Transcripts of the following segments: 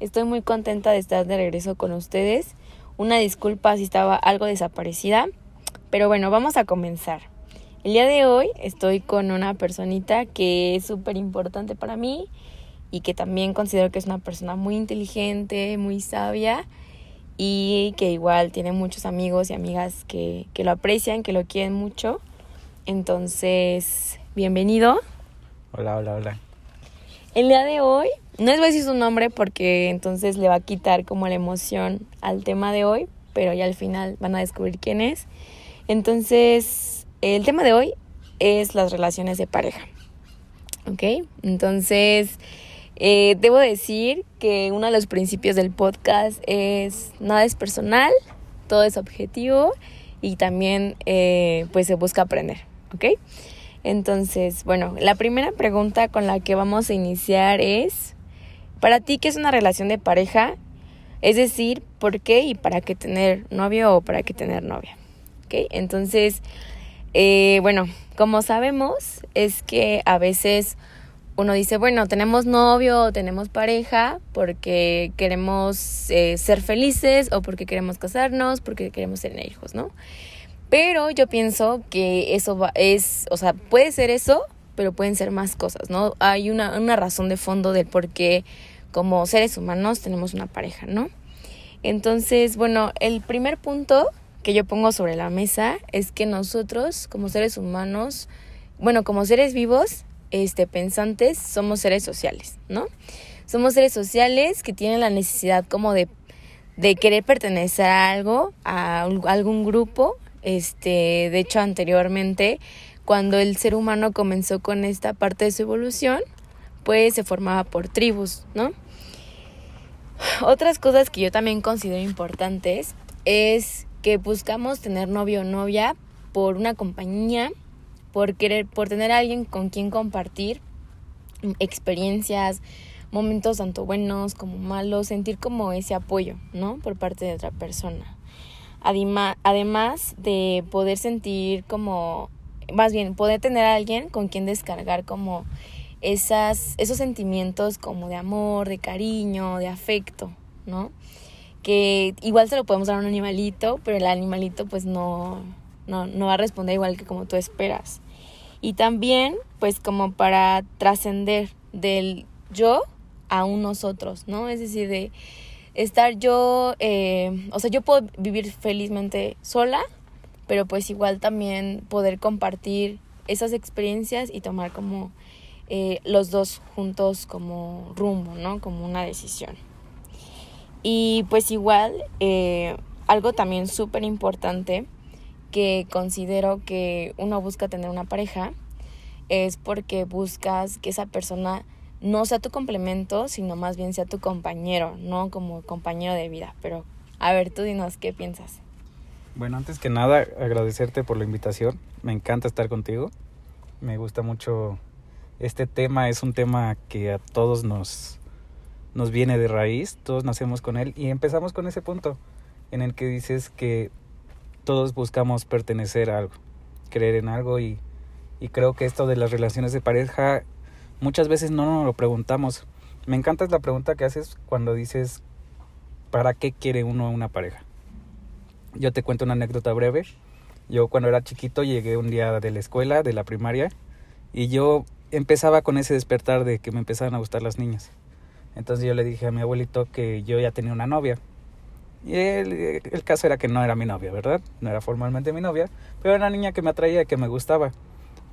Estoy muy contenta de estar de regreso con ustedes. Una disculpa si estaba algo desaparecida, pero bueno, vamos a comenzar. El día de hoy estoy con una personita que es súper importante para mí y que también considero que es una persona muy inteligente, muy sabia y que igual tiene muchos amigos y amigas que, que lo aprecian, que lo quieren mucho. Entonces, bienvenido. Hola, hola, hola. El día de hoy no les voy a decir su nombre porque entonces le va a quitar como la emoción al tema de hoy, pero ya al final van a descubrir quién es. Entonces, el tema de hoy es las relaciones de pareja. ¿Ok? Entonces, eh, debo decir que uno de los principios del podcast es nada es personal, todo es objetivo y también eh, pues se busca aprender. ¿Ok? Entonces, bueno, la primera pregunta con la que vamos a iniciar es, para ti, ¿qué es una relación de pareja? Es decir, ¿por qué y para qué tener novio o para qué tener novia? ¿Ok? Entonces, eh, bueno, como sabemos, es que a veces uno dice, bueno, tenemos novio o tenemos pareja porque queremos eh, ser felices o porque queremos casarnos, porque queremos tener hijos, ¿no? Pero yo pienso que eso va, es, o sea, puede ser eso, pero pueden ser más cosas, ¿no? Hay una, una razón de fondo del por qué como seres humanos tenemos una pareja, ¿no? Entonces, bueno, el primer punto que yo pongo sobre la mesa es que nosotros como seres humanos, bueno, como seres vivos, este pensantes, somos seres sociales, ¿no? Somos seres sociales que tienen la necesidad como de, de querer pertenecer a algo, a algún grupo. Este, de hecho, anteriormente cuando el ser humano comenzó con esta parte de su evolución, pues se formaba por tribus, ¿no? Otras cosas que yo también considero importantes es que buscamos tener novio o novia por una compañía, por querer, por tener alguien con quien compartir experiencias, momentos tanto buenos como malos, sentir como ese apoyo, ¿no? Por parte de otra persona. Además de poder sentir como más bien poder tener alguien con quien descargar como esas, esos sentimientos como de amor, de cariño, de afecto, ¿no? Que igual se lo podemos dar a un animalito, pero el animalito pues no, no, no va a responder igual que como tú esperas. Y también pues como para trascender del yo a un nosotros, ¿no? Es decir, de estar yo, eh, o sea, yo puedo vivir felizmente sola, pero pues igual también poder compartir esas experiencias y tomar como eh, los dos juntos como rumbo, ¿no? Como una decisión. Y pues igual, eh, algo también súper importante que considero que uno busca tener una pareja es porque buscas que esa persona no sea tu complemento, sino más bien sea tu compañero, no como compañero de vida. Pero a ver, tú dinos qué piensas. Bueno, antes que nada, agradecerte por la invitación. Me encanta estar contigo. Me gusta mucho este tema. Es un tema que a todos nos, nos viene de raíz. Todos nacemos con él. Y empezamos con ese punto en el que dices que todos buscamos pertenecer a algo, creer en algo. Y, y creo que esto de las relaciones de pareja muchas veces no nos lo preguntamos. Me encanta la pregunta que haces cuando dices, ¿para qué quiere uno una pareja? Yo te cuento una anécdota breve. Yo cuando era chiquito llegué un día de la escuela, de la primaria, y yo empezaba con ese despertar de que me empezaban a gustar las niñas. Entonces yo le dije a mi abuelito que yo ya tenía una novia. Y el, el caso era que no era mi novia, ¿verdad? No era formalmente mi novia, pero era una niña que me atraía, que me gustaba.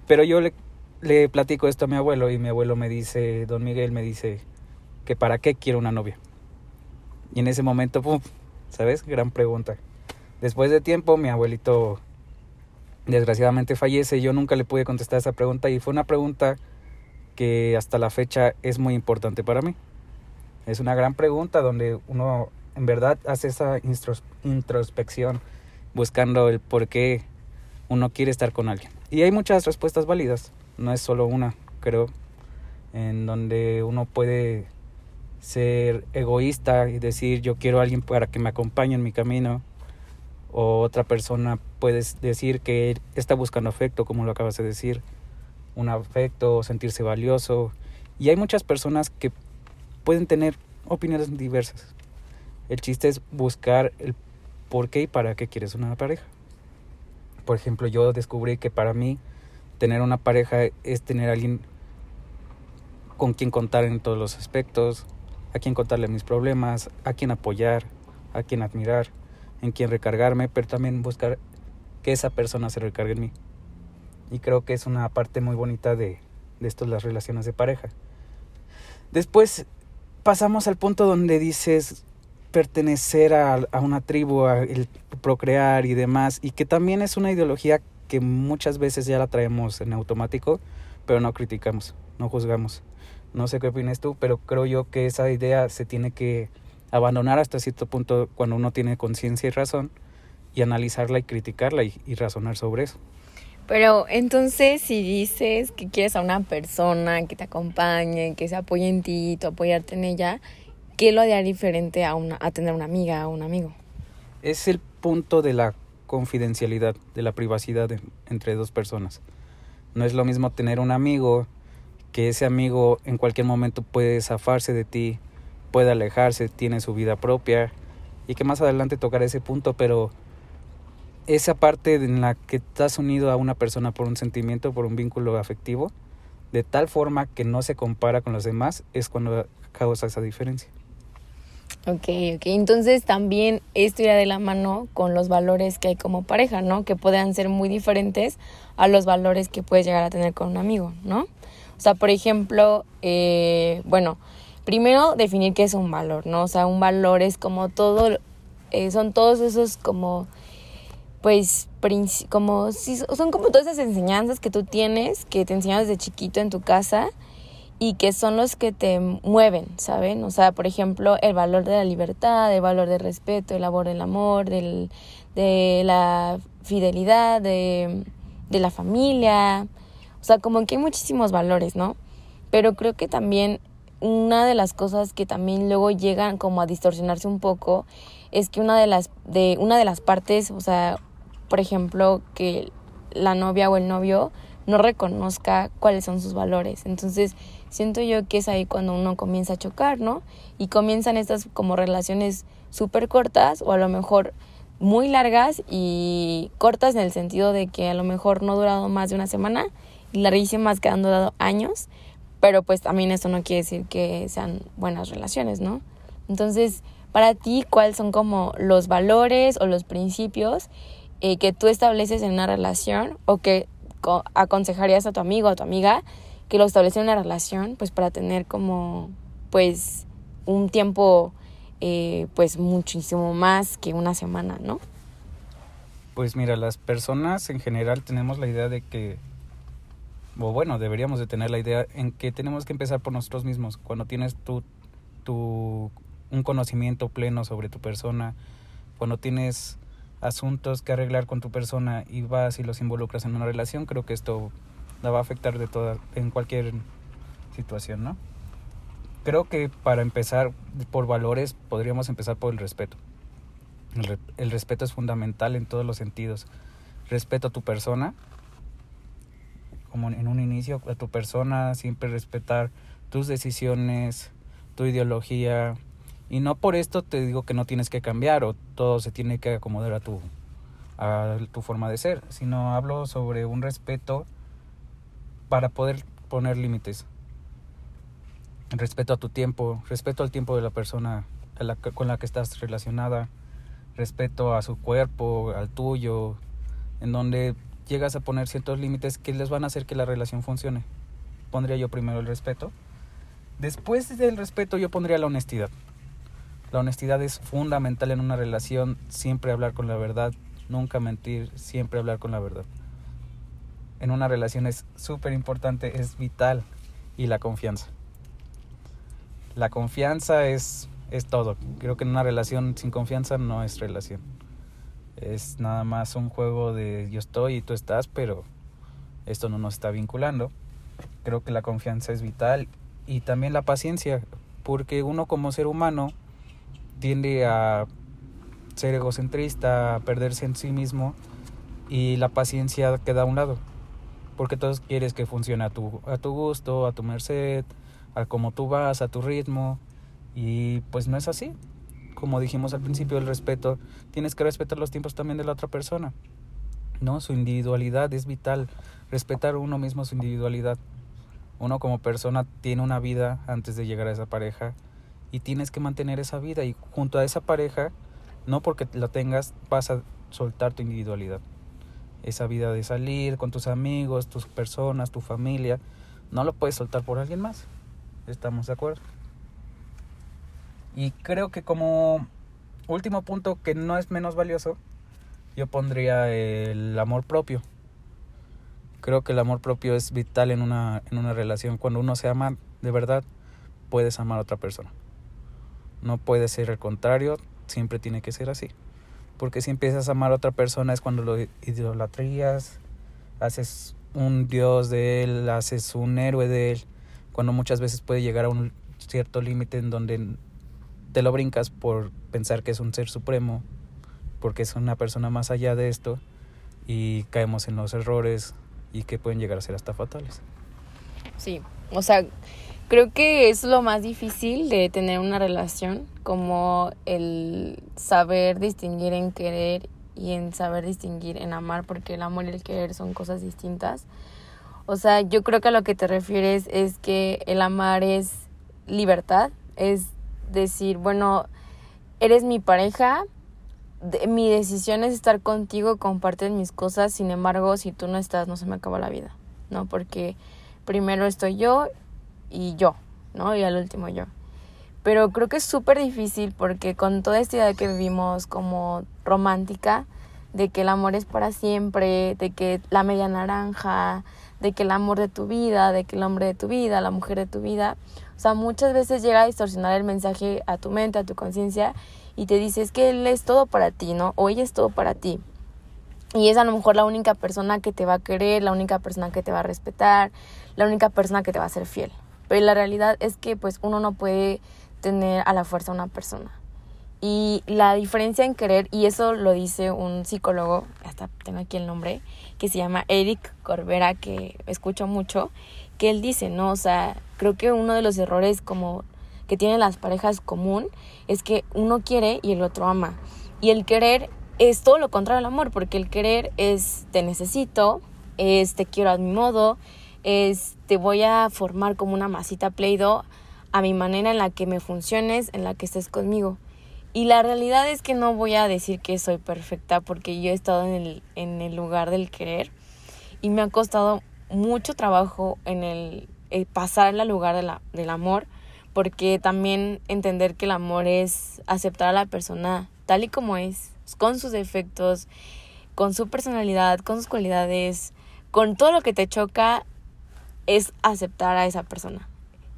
Pero yo le, le platico esto a mi abuelo y mi abuelo me dice, don Miguel me dice, que para qué quiero una novia. Y en ese momento, pum, ¿sabes? Gran pregunta. Después de tiempo, mi abuelito desgraciadamente fallece. Yo nunca le pude contestar esa pregunta y fue una pregunta que hasta la fecha es muy importante para mí. Es una gran pregunta donde uno en verdad hace esa introspección buscando el por qué uno quiere estar con alguien. Y hay muchas respuestas válidas, no es solo una, creo, en donde uno puede ser egoísta y decir yo quiero a alguien para que me acompañe en mi camino, o otra persona puede decir que está buscando afecto, como lo acabas de decir, un afecto, sentirse valioso, y hay muchas personas que pueden tener opiniones diversas. El chiste es buscar el por qué y para qué quieres una pareja. Por ejemplo, yo descubrí que para mí tener una pareja es tener a alguien con quien contar en todos los aspectos, a quien contarle mis problemas, a quien apoyar, a quien admirar, en quien recargarme, pero también buscar que esa persona se recargue en mí. Y creo que es una parte muy bonita de, de esto, las relaciones de pareja. Después pasamos al punto donde dices pertenecer a, a una tribu, a el procrear y demás, y que también es una ideología que muchas veces ya la traemos en automático, pero no criticamos, no juzgamos. No sé qué opinas tú, pero creo yo que esa idea se tiene que abandonar hasta cierto punto cuando uno tiene conciencia y razón y analizarla y criticarla y, y, razonar sobre eso. Pero entonces si dices que quieres a una persona que te acompañe, que se apoye en ti, tú apoyarte en ella, ¿qué lo haría diferente a, una, a tener una amiga o un amigo? Es el punto de la confidencialidad, de la privacidad de, entre dos personas. No es lo mismo tener un amigo que ese amigo en cualquier momento puede zafarse de ti, puede alejarse, tiene su vida propia y que más adelante tocará ese punto, pero esa parte en la que estás unido a una persona por un sentimiento, por un vínculo afectivo, de tal forma que no se compara con los demás, es cuando causa esa diferencia. Ok, ok. Entonces también esto irá de la mano con los valores que hay como pareja, ¿no? Que puedan ser muy diferentes a los valores que puedes llegar a tener con un amigo, ¿no? O sea, por ejemplo, eh, bueno, primero definir qué es un valor, ¿no? O sea, un valor es como todo, eh, son todos esos como, pues, como, son como todas esas enseñanzas que tú tienes, que te enseñan desde chiquito en tu casa y que son los que te mueven, ¿saben? O sea, por ejemplo, el valor de la libertad, el valor del respeto, el valor del amor, del, de la fidelidad, de, de la familia, o sea, como que hay muchísimos valores, ¿no? Pero creo que también una de las cosas que también luego llegan como a distorsionarse un poco es que una de las de una de las partes, o sea, por ejemplo, que la novia o el novio no reconozca cuáles son sus valores. Entonces, siento yo que es ahí cuando uno comienza a chocar, ¿no? Y comienzan estas como relaciones súper cortas o a lo mejor muy largas y cortas en el sentido de que a lo mejor no ha durado más de una semana larguísimas que han durado años, pero pues también eso no quiere decir que sean buenas relaciones, ¿no? Entonces, para ti, ¿cuáles son como los valores o los principios eh, que tú estableces en una relación o que aconsejarías a tu amigo o a tu amiga que lo establece en una relación, pues para tener como, pues, un tiempo, eh, pues, muchísimo más que una semana, ¿no? Pues mira, las personas en general tenemos la idea de que o bueno, deberíamos de tener la idea en que tenemos que empezar por nosotros mismos. Cuando tienes tu, tu, un conocimiento pleno sobre tu persona, cuando tienes asuntos que arreglar con tu persona y vas y los involucras en una relación, creo que esto la va a afectar de toda, en cualquier situación, ¿no? Creo que para empezar por valores podríamos empezar por el respeto. El, el respeto es fundamental en todos los sentidos. Respeto a tu persona, como en un inicio, a tu persona, siempre respetar tus decisiones, tu ideología. Y no por esto te digo que no tienes que cambiar o todo se tiene que acomodar a tu, a tu forma de ser, sino hablo sobre un respeto para poder poner límites. Respeto a tu tiempo, respeto al tiempo de la persona con la que estás relacionada, respeto a su cuerpo, al tuyo, en donde llegas a poner ciertos límites que les van a hacer que la relación funcione. Pondría yo primero el respeto. Después del respeto yo pondría la honestidad. La honestidad es fundamental en una relación, siempre hablar con la verdad, nunca mentir, siempre hablar con la verdad. En una relación es súper importante, es vital y la confianza. La confianza es, es todo. Creo que en una relación sin confianza no es relación. Es nada más un juego de yo estoy y tú estás, pero esto no nos está vinculando. Creo que la confianza es vital y también la paciencia, porque uno como ser humano tiende a ser egocentrista, a perderse en sí mismo y la paciencia queda a un lado, porque todos quieres que funcione a tu, a tu gusto, a tu merced, a como tú vas, a tu ritmo y pues no es así. Como dijimos al principio, el respeto, tienes que respetar los tiempos también de la otra persona. ¿no? Su individualidad es vital, respetar uno mismo su individualidad. Uno como persona tiene una vida antes de llegar a esa pareja y tienes que mantener esa vida y junto a esa pareja, no porque la tengas, vas a soltar tu individualidad. Esa vida de salir con tus amigos, tus personas, tu familia, no lo puedes soltar por alguien más. ¿Estamos de acuerdo? Y creo que como último punto que no es menos valioso, yo pondría el amor propio. Creo que el amor propio es vital en una, en una relación. Cuando uno se ama de verdad, puedes amar a otra persona. No puede ser el contrario, siempre tiene que ser así. Porque si empiezas a amar a otra persona es cuando lo idolatrías, haces un dios de él, haces un héroe de él, cuando muchas veces puede llegar a un cierto límite en donde te lo brincas por pensar que es un ser supremo, porque es una persona más allá de esto y caemos en los errores y que pueden llegar a ser hasta fatales. Sí, o sea, creo que es lo más difícil de tener una relación, como el saber distinguir en querer y en saber distinguir en amar, porque el amor y el querer son cosas distintas. O sea, yo creo que a lo que te refieres es que el amar es libertad, es decir, bueno, eres mi pareja, mi decisión es estar contigo, compartir mis cosas, sin embargo, si tú no estás, no se me acaba la vida, ¿no? Porque primero estoy yo y yo, ¿no? Y al último yo. Pero creo que es súper difícil porque con toda esta idea que vivimos como romántica, de que el amor es para siempre, de que la media naranja, de que el amor de tu vida, de que el hombre de tu vida, la mujer de tu vida, o sea, muchas veces llega a distorsionar el mensaje a tu mente, a tu conciencia y te dice es que él es todo para ti, ¿no? O ella es todo para ti. Y es a lo mejor la única persona que te va a querer, la única persona que te va a respetar, la única persona que te va a ser fiel. Pero la realidad es que pues uno no puede tener a la fuerza una persona. Y la diferencia en querer, y eso lo dice un psicólogo, hasta tengo aquí el nombre, que se llama Eric Corbera, que escucho mucho, que él dice, ¿no? O sea, creo que uno de los errores como que tienen las parejas común es que uno quiere y el otro ama. Y el querer es todo lo contrario al amor, porque el querer es te necesito, es te quiero a mi modo, es te voy a formar como una masita Play-Doh a mi manera en la que me funciones, en la que estés conmigo. Y la realidad es que no voy a decir que soy perfecta porque yo he estado en el, en el lugar del querer y me ha costado mucho trabajo en el, pasar al lugar de la, del amor porque también entender que el amor es aceptar a la persona tal y como es, con sus defectos, con su personalidad, con sus cualidades, con todo lo que te choca, es aceptar a esa persona.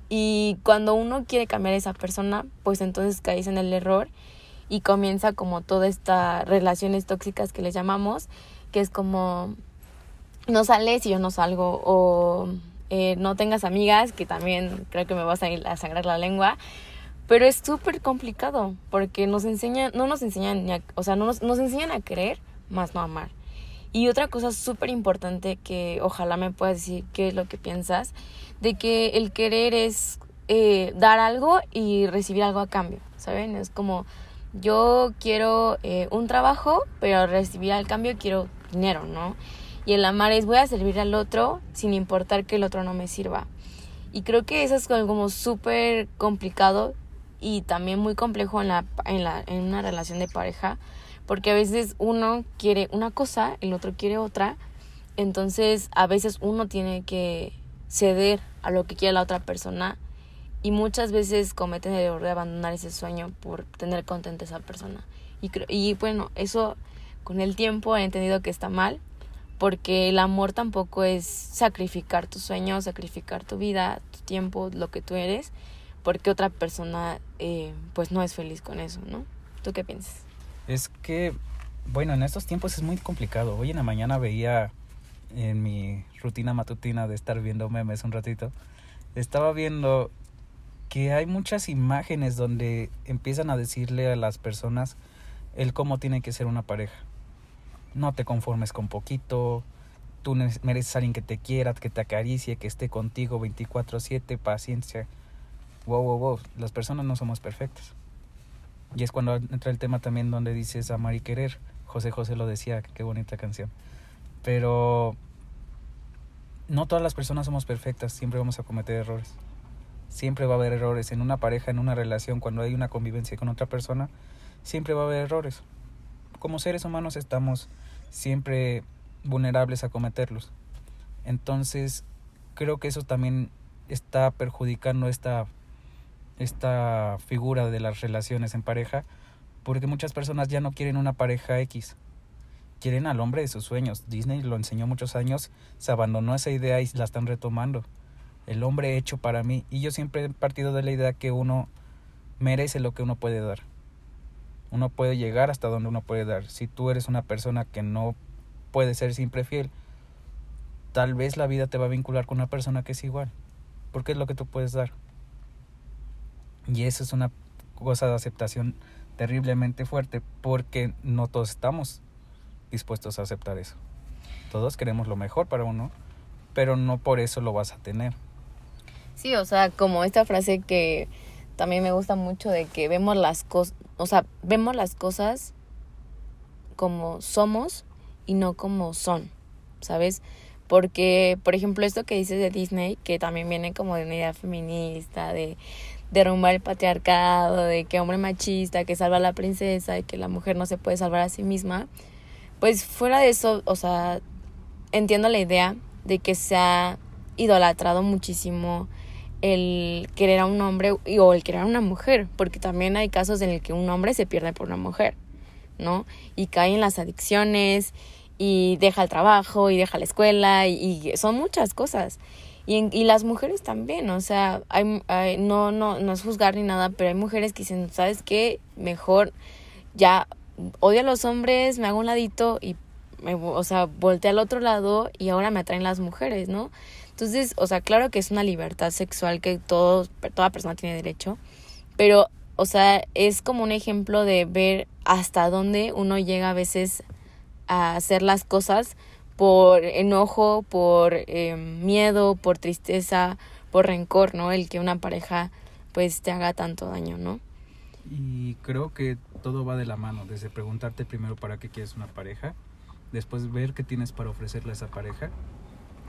Y cuando uno quiere cambiar a esa persona, pues entonces caes en el error y comienza como toda esta relaciones tóxicas que les llamamos, que es como no sales y yo no salgo o eh, no tengas amigas, que también creo que me vas a, ir a sangrar la lengua. Pero es súper complicado porque nos enseñan, no nos enseñan, o sea, no nos, nos enseñan a querer, más no amar. Y otra cosa súper importante que ojalá me puedas decir qué es lo que piensas, de que el querer es eh, dar algo y recibir algo a cambio, ¿saben? Es como yo quiero eh, un trabajo, pero recibir al cambio quiero dinero, ¿no? Y el amar es voy a servir al otro sin importar que el otro no me sirva. Y creo que eso es como súper complicado y también muy complejo en, la, en, la, en una relación de pareja, porque a veces uno quiere una cosa, el otro quiere otra, entonces a veces uno tiene que ceder a lo que quiere la otra persona y muchas veces cometen el error de abandonar ese sueño por tener contenta a esa persona. Y, y bueno, eso con el tiempo he entendido que está mal, porque el amor tampoco es sacrificar tus sueños, sacrificar tu vida, tu tiempo, lo que tú eres, porque otra persona eh, pues no es feliz con eso, ¿no? ¿Tú qué piensas? Es que, bueno, en estos tiempos es muy complicado. Hoy en la mañana veía en mi rutina matutina de estar viendo memes un ratito, estaba viendo que hay muchas imágenes donde empiezan a decirle a las personas el cómo tiene que ser una pareja. No te conformes con poquito, tú mereces a alguien que te quiera, que te acaricie, que esté contigo 24/7, paciencia. Wow, wow, wow, las personas no somos perfectas. Y es cuando entra el tema también donde dices amar y querer. José José lo decía, qué bonita canción. Pero no todas las personas somos perfectas, siempre vamos a cometer errores. Siempre va a haber errores en una pareja, en una relación, cuando hay una convivencia con otra persona, siempre va a haber errores. Como seres humanos estamos siempre vulnerables a cometerlos. Entonces, creo que eso también está perjudicando esta, esta figura de las relaciones en pareja, porque muchas personas ya no quieren una pareja X, quieren al hombre de sus sueños. Disney lo enseñó muchos años, se abandonó esa idea y la están retomando. El hombre hecho para mí. Y yo siempre he partido de la idea que uno merece lo que uno puede dar. Uno puede llegar hasta donde uno puede dar. Si tú eres una persona que no puede ser siempre fiel, tal vez la vida te va a vincular con una persona que es igual. Porque es lo que tú puedes dar. Y eso es una cosa de aceptación terriblemente fuerte porque no todos estamos dispuestos a aceptar eso. Todos queremos lo mejor para uno, pero no por eso lo vas a tener. Sí, o sea, como esta frase que también me gusta mucho de que vemos las cosas, o sea, vemos las cosas como somos y no como son, ¿sabes? Porque, por ejemplo, esto que dices de Disney, que también viene como de una idea feminista, de derrumbar el patriarcado, de que hombre machista, que salva a la princesa y que la mujer no se puede salvar a sí misma, pues fuera de eso, o sea, entiendo la idea de que se ha idolatrado muchísimo el querer a un hombre o el querer a una mujer, porque también hay casos en el que un hombre se pierde por una mujer, ¿no? Y cae en las adicciones y deja el trabajo y deja la escuela y, son muchas cosas. Y, y las mujeres también, o sea, hay, hay, no, no, no es juzgar ni nada, pero hay mujeres que dicen, ¿sabes qué? Mejor ya odio a los hombres, me hago un ladito y, me, o sea, volteé al otro lado y ahora me atraen las mujeres, ¿no? Entonces, o sea, claro que es una libertad sexual que toda persona tiene derecho, pero, o sea, es como un ejemplo de ver hasta dónde uno llega a veces a hacer las cosas por enojo, por eh, miedo, por tristeza, por rencor, ¿no? El que una pareja pues te haga tanto daño, ¿no? Y creo que todo va de la mano, desde preguntarte primero para qué quieres una pareja, después ver qué tienes para ofrecerle a esa pareja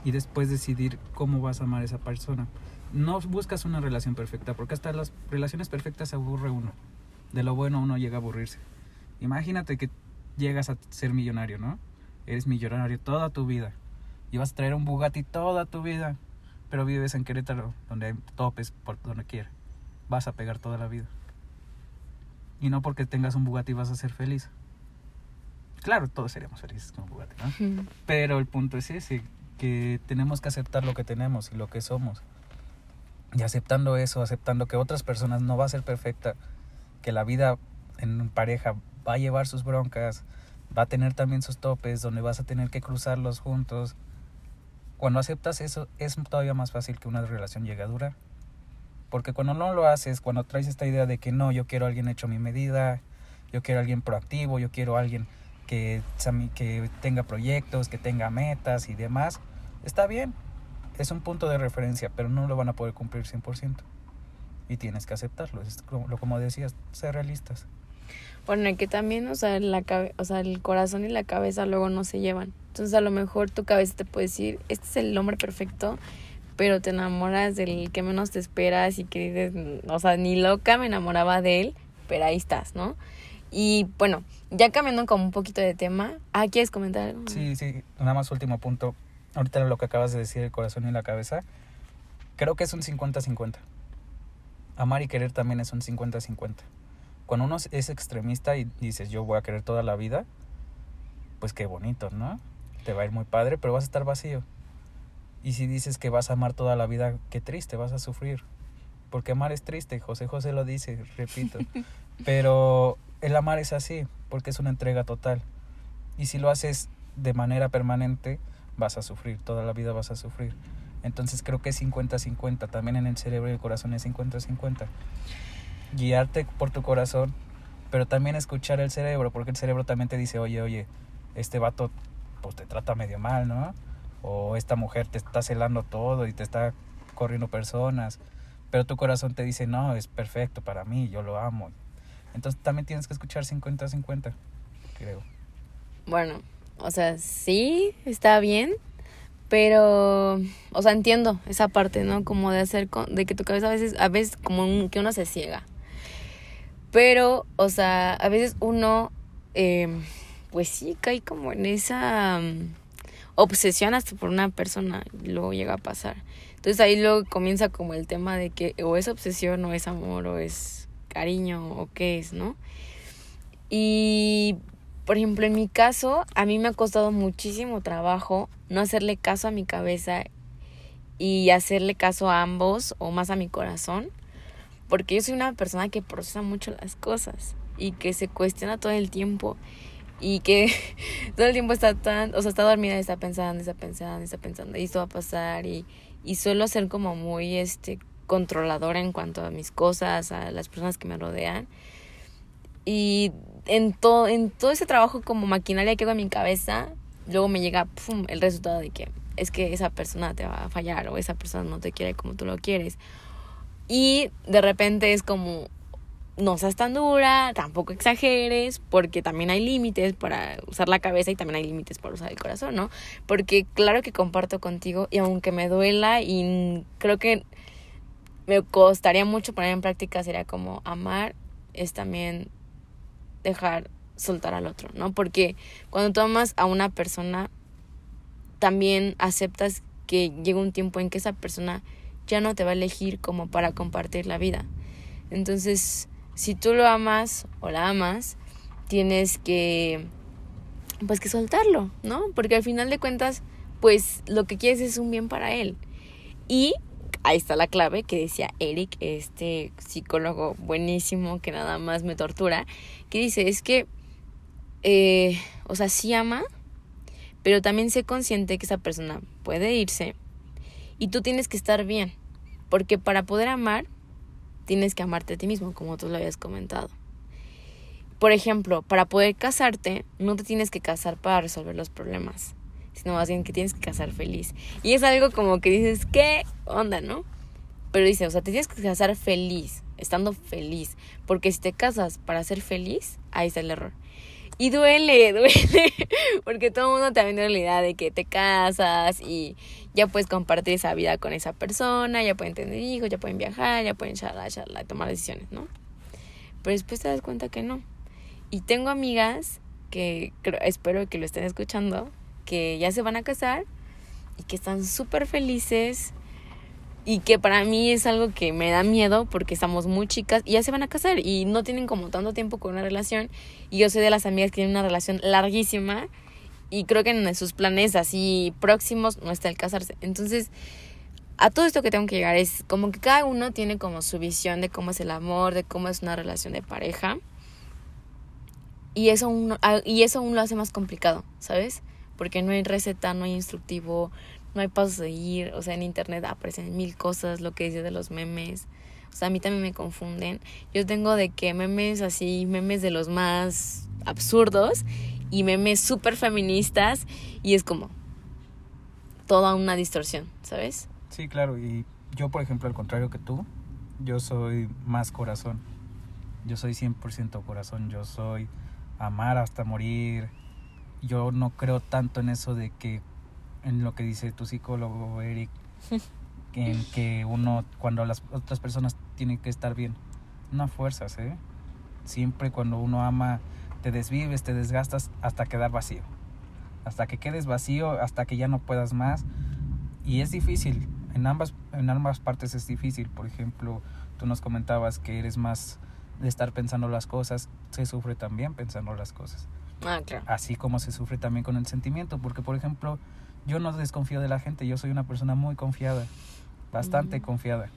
y después decidir cómo vas a amar a esa persona. No buscas una relación perfecta, porque hasta las relaciones perfectas se aburre uno. De lo bueno uno llega a aburrirse. Imagínate que llegas a ser millonario, ¿no? Eres millonario toda tu vida y vas a traer un Bugatti toda tu vida, pero vives en Querétaro, donde hay topes por donde quiera. Vas a pegar toda la vida. Y no porque tengas un Bugatti vas a ser feliz. Claro, todos seríamos felices con un Bugatti, ¿no? Pero el punto es ese, que tenemos que aceptar lo que tenemos y lo que somos. Y aceptando eso, aceptando que otras personas no va a ser perfecta, que la vida en pareja va a llevar sus broncas, va a tener también sus topes, donde vas a tener que cruzarlos juntos. Cuando aceptas eso, es todavía más fácil que una relación llegue a durar. Porque cuando no lo haces, cuando traes esta idea de que no, yo quiero a alguien hecho a mi medida, yo quiero a alguien proactivo, yo quiero a alguien que, tenga proyectos, que tenga metas y demás, está bien. Es un punto de referencia, pero no lo van a poder cumplir 100%. Y tienes que aceptarlo. Es como, como decías, ser realistas. Bueno, que también, o sea, la o sea, el corazón y la cabeza luego no se llevan. Entonces, a lo mejor tu cabeza te puede decir, este es el hombre perfecto, pero te enamoras del que menos te esperas y que dices, o sea, ni loca me enamoraba de él, pero ahí estás, ¿no? Y bueno, ya cambiando como un poquito de tema, ¿ah, quieres comentar algo? Sí, sí, nada más último punto. Ahorita lo que acabas de decir, el corazón y la cabeza, creo que es un 50-50. Amar y querer también es un 50-50. Cuando uno es extremista y dices, yo voy a querer toda la vida, pues qué bonito, ¿no? Te va a ir muy padre, pero vas a estar vacío. Y si dices que vas a amar toda la vida, qué triste, vas a sufrir. porque amar es triste, José José lo dice, repito. Pero el amar es así, porque es una entrega total. Y si lo haces de manera permanente, vas a sufrir, toda la vida vas a sufrir. Entonces creo que es 50-50, también en el cerebro y el corazón es 50-50. Guiarte por tu corazón, pero también escuchar el cerebro, porque el cerebro también te dice, oye, oye, este vato pues te trata medio mal, ¿no? O esta mujer te está celando todo y te está corriendo personas, pero tu corazón te dice, no, es perfecto para mí, yo lo amo. Entonces también tienes que escuchar 50-50, creo. Bueno, o sea, sí, está bien, pero, o sea, entiendo esa parte, ¿no? Como de hacer, de que tu cabeza a veces, a veces como que uno se ciega. Pero, o sea, a veces uno, em, pues sí, cae como en esa mm, obsesión hasta por una persona, y luego llega a pasar. Entonces ahí luego comienza como el tema de que o es obsesión o es amor o es cariño o qué es, ¿no? Y por ejemplo, en mi caso, a mí me ha costado muchísimo trabajo no hacerle caso a mi cabeza y hacerle caso a ambos o más a mi corazón, porque yo soy una persona que procesa mucho las cosas y que se cuestiona todo el tiempo y que todo el tiempo está tan, o sea, está dormida y está pensando, está pensando, está pensando, y esto va a pasar y, y suelo ser como muy este controladora en cuanto a mis cosas, a las personas que me rodean. Y en, todo en ese trabajo como maquinaria que hago en mi cabeza, luego me llega el resultado de que es que esa persona te va a fallar o esa persona no te quiere como tú lo quieres. Y de repente es como, no seas tan dura, tampoco exageres, porque también hay límites para usar la cabeza y también hay límites para usar el corazón, ¿no? Porque claro que comparto contigo y aunque me duela y creo que me costaría mucho poner en práctica, sería como amar es también dejar soltar al otro, ¿no? Porque cuando tú amas a una persona, también aceptas que llega un tiempo en que esa persona ya no te va a elegir como para compartir la vida. Entonces, si tú lo amas o la amas, tienes que pues que soltarlo, ¿no? Porque al final de cuentas, pues lo que quieres es un bien para él. Y ahí está la clave que decía Eric, este psicólogo buenísimo que nada más me tortura, que dice, es que, eh, o sea, sí ama, pero también sé consciente que esa persona puede irse y tú tienes que estar bien, porque para poder amar, tienes que amarte a ti mismo, como tú lo habías comentado. Por ejemplo, para poder casarte, no te tienes que casar para resolver los problemas sino más bien que tienes que casar feliz. Y es algo como que dices, ¿qué onda, no? Pero dice, o sea, te tienes que casar feliz, estando feliz, porque si te casas para ser feliz, ahí está el error. Y duele, duele, porque todo el mundo ha vendido la idea de que te casas y ya puedes compartir esa vida con esa persona, ya pueden tener hijos, ya pueden viajar, ya pueden charlar, charlar, tomar decisiones, ¿no? Pero después te das cuenta que no. Y tengo amigas que espero que lo estén escuchando, que ya se van a casar y que están súper felices y que para mí es algo que me da miedo porque estamos muy chicas y ya se van a casar y no tienen como tanto tiempo con una relación y yo soy de las amigas que tienen una relación larguísima y creo que en sus planes así próximos no está el casarse. Entonces, a todo esto que tengo que llegar es como que cada uno tiene como su visión de cómo es el amor, de cómo es una relación de pareja. Y eso y eso aún lo hace más complicado, ¿sabes? Porque no hay receta, no hay instructivo, no hay pasos a seguir, o sea, en internet aparecen mil cosas, lo que dice de los memes, o sea, a mí también me confunden. Yo tengo de que memes así, memes de los más absurdos y memes súper feministas y es como toda una distorsión, ¿sabes? Sí, claro, y yo, por ejemplo, al contrario que tú, yo soy más corazón. Yo soy 100% corazón, yo soy amar hasta morir, yo no creo tanto en eso de que, en lo que dice tu psicólogo, Eric, en que uno, cuando las otras personas tienen que estar bien. No fuerzas, ¿eh? Siempre cuando uno ama, te desvives, te desgastas hasta quedar vacío. Hasta que quedes vacío, hasta que ya no puedas más. Y es difícil, en ambas, en ambas partes es difícil. Por ejemplo, tú nos comentabas que eres más de estar pensando las cosas, se sufre también pensando las cosas. Ah, claro. Así como se sufre también con el sentimiento, porque por ejemplo, yo no desconfío de la gente, yo soy una persona muy confiada, bastante confiada.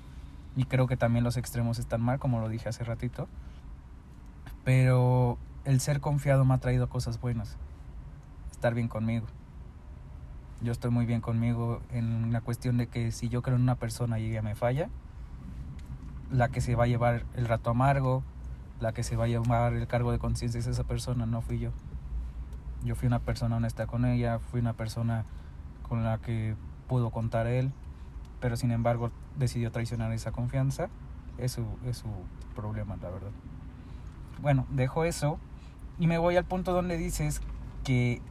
Y creo que también los extremos están mal, como lo dije hace ratito. Pero el ser confiado me ha traído cosas buenas. Estar bien conmigo. Yo estoy muy bien conmigo en la cuestión de que si yo creo en una persona y ella me falla, la que se va a llevar el rato amargo, la que se va a llevar el cargo de conciencia es esa persona, no fui yo. Yo fui una persona honesta con ella, fui una persona con la que pudo contar él, pero sin embargo decidió traicionar esa confianza. Es su, es su problema, la verdad. Bueno, dejo eso y me voy al punto donde dices que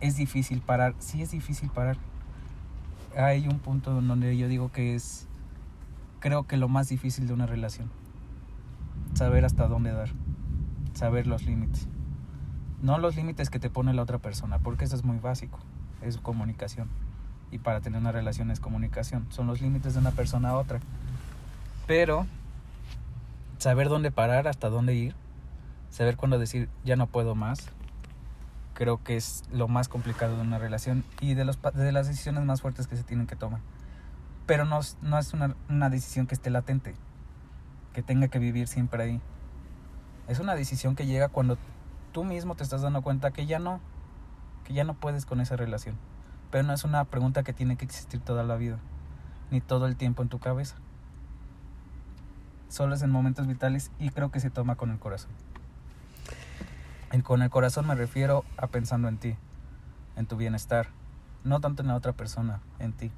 es difícil parar. Sí es difícil parar. Hay un punto donde yo digo que es, creo que lo más difícil de una relación. Saber hasta dónde dar. Saber los límites. No los límites que te pone la otra persona, porque eso es muy básico. Es comunicación. Y para tener una relación es comunicación. Son los límites de una persona a otra. Pero saber dónde parar, hasta dónde ir. Saber cuándo decir ya no puedo más creo que es lo más complicado de una relación y de, los, de las decisiones más fuertes que se tienen que tomar. Pero no, no es una, una decisión que esté latente, que tenga que vivir siempre ahí. Es una decisión que llega cuando tú mismo te estás dando cuenta que ya no, que ya no puedes con esa relación. Pero no es una pregunta que tiene que existir toda la vida, ni todo el tiempo en tu cabeza. Solo es en momentos vitales y creo que se toma con el corazón con el corazón me refiero a pensando en ti, en tu bienestar, no tanto en la otra persona, en ti.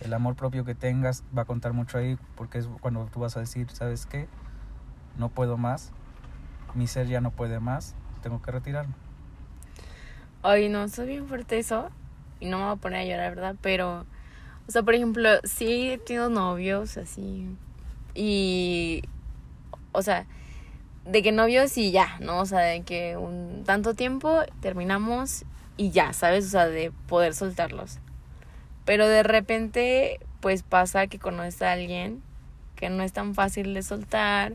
El amor propio que tengas va a contar mucho ahí porque es cuando tú vas a decir, ¿sabes qué? No puedo más, mi ser ya no puede más, tengo que retirarme. Ay, no, soy bien fuerte eso y no me voy a poner a llorar, ¿verdad? Pero, o sea, por ejemplo, sí he tenido novios así y, o sea, de que novios y ya, ¿no? O sea, de que un tanto tiempo terminamos y ya, ¿sabes? O sea, de poder soltarlos. Pero de repente, pues pasa que conoces a alguien que no es tan fácil de soltar,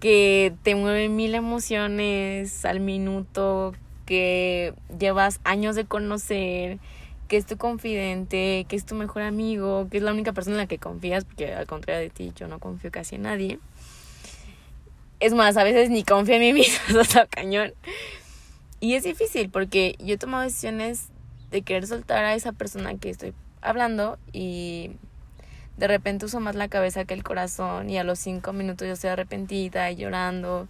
que te mueve mil emociones al minuto, que llevas años de conocer, que es tu confidente, que es tu mejor amigo, que es la única persona en la que confías, porque al contrario de ti yo no confío casi en nadie. Es más, a veces ni confío en mí misma, o cañón. Y es difícil porque yo he tomado decisiones de querer soltar a esa persona que estoy hablando y de repente uso más la cabeza que el corazón y a los cinco minutos yo estoy arrepentida y llorando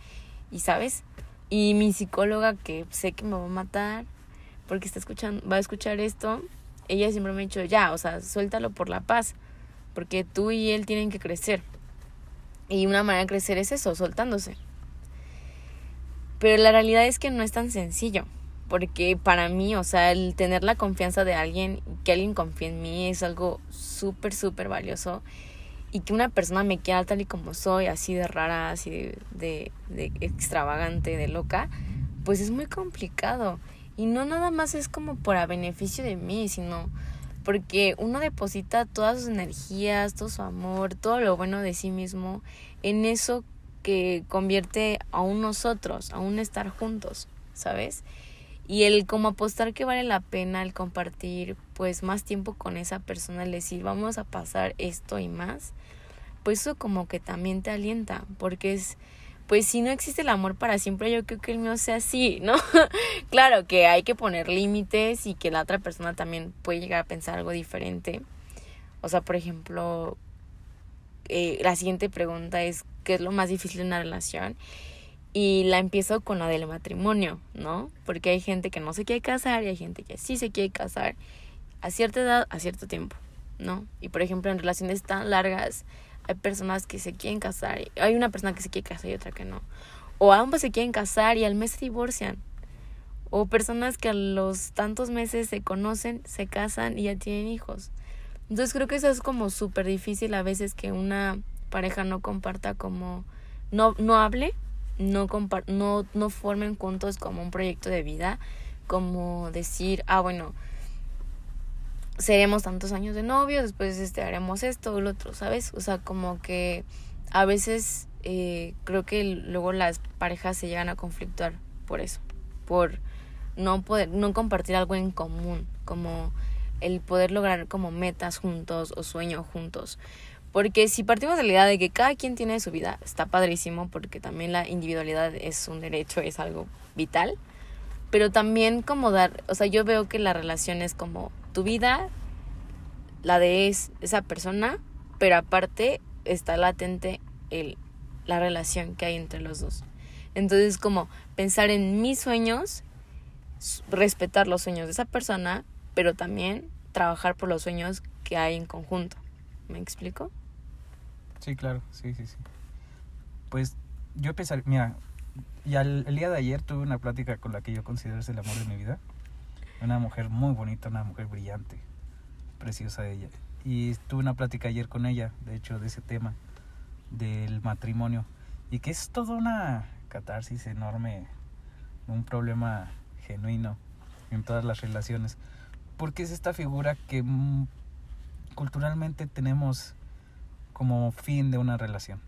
y sabes y mi psicóloga que sé que me va a matar porque está escuchando va a escuchar esto ella siempre me ha dicho ya o sea suéltalo por la paz porque tú y él tienen que crecer y una manera de crecer es eso, soltándose. Pero la realidad es que no es tan sencillo. Porque para mí, o sea, el tener la confianza de alguien, que alguien confíe en mí, es algo súper, súper valioso. Y que una persona me quiera tal y como soy, así de rara, así de, de, extravagante, de loca, pues es muy complicado. Y no nada más es como por a beneficio de mí, sino porque uno deposita todas sus energías, todo su amor, todo lo bueno de sí mismo en eso que convierte a un nosotros, a un estar juntos, ¿sabes? Y el como apostar que vale la pena el compartir pues más tiempo con esa persona, el decir vamos a pasar esto y más, pues eso como que también te alienta, porque es pues si no existe el amor para siempre, yo creo que el mío sea así, ¿no? claro que hay que poner límites y que la otra persona también puede llegar a pensar algo diferente. O sea, por ejemplo, eh, la siguiente pregunta es, ¿qué es lo más difícil de una relación? Y la empiezo con la del matrimonio, ¿no? Porque hay gente que no se quiere casar y hay gente que sí se quiere casar a cierta edad, a cierto tiempo, ¿no? Y por ejemplo, en relaciones tan largas, hay personas que se quieren casar, hay una persona que se quiere casar y otra que no. O ambos se quieren casar y al mes se divorcian. O personas que a los tantos meses se conocen, se casan y ya tienen hijos. Entonces creo que eso es como súper difícil a veces que una pareja no comparta como, no, no hable, no, no, no formen juntos como un proyecto de vida, como decir, ah, bueno, seremos tantos años de novios, después este, haremos esto lo otro, ¿sabes? O sea, como que a veces eh, creo que luego las parejas se llegan a conflictuar por eso, por no poder, no compartir algo en común, como el poder lograr como metas juntos o sueños juntos. Porque si partimos de la idea de que cada quien tiene su vida, está padrísimo porque también la individualidad es un derecho, es algo vital. Pero también como dar, o sea, yo veo que la relación es como tu vida, la de es, esa persona, pero aparte está latente el, la relación que hay entre los dos. Entonces como pensar en mis sueños, respetar los sueños de esa persona, pero también trabajar por los sueños que hay en conjunto. ¿Me explico? Sí, claro, sí, sí, sí. Pues yo pensar, mira, ya el, día de ayer tuve una plática con la que yo considero es el amor de mi vida. Una mujer muy bonita, una mujer brillante, preciosa ella. Y tuve una plática ayer con ella, de hecho, de ese tema, del matrimonio. Y que es toda una catarsis enorme, un problema genuino en todas las relaciones. Porque es esta figura que mm, culturalmente tenemos como fin de una relación.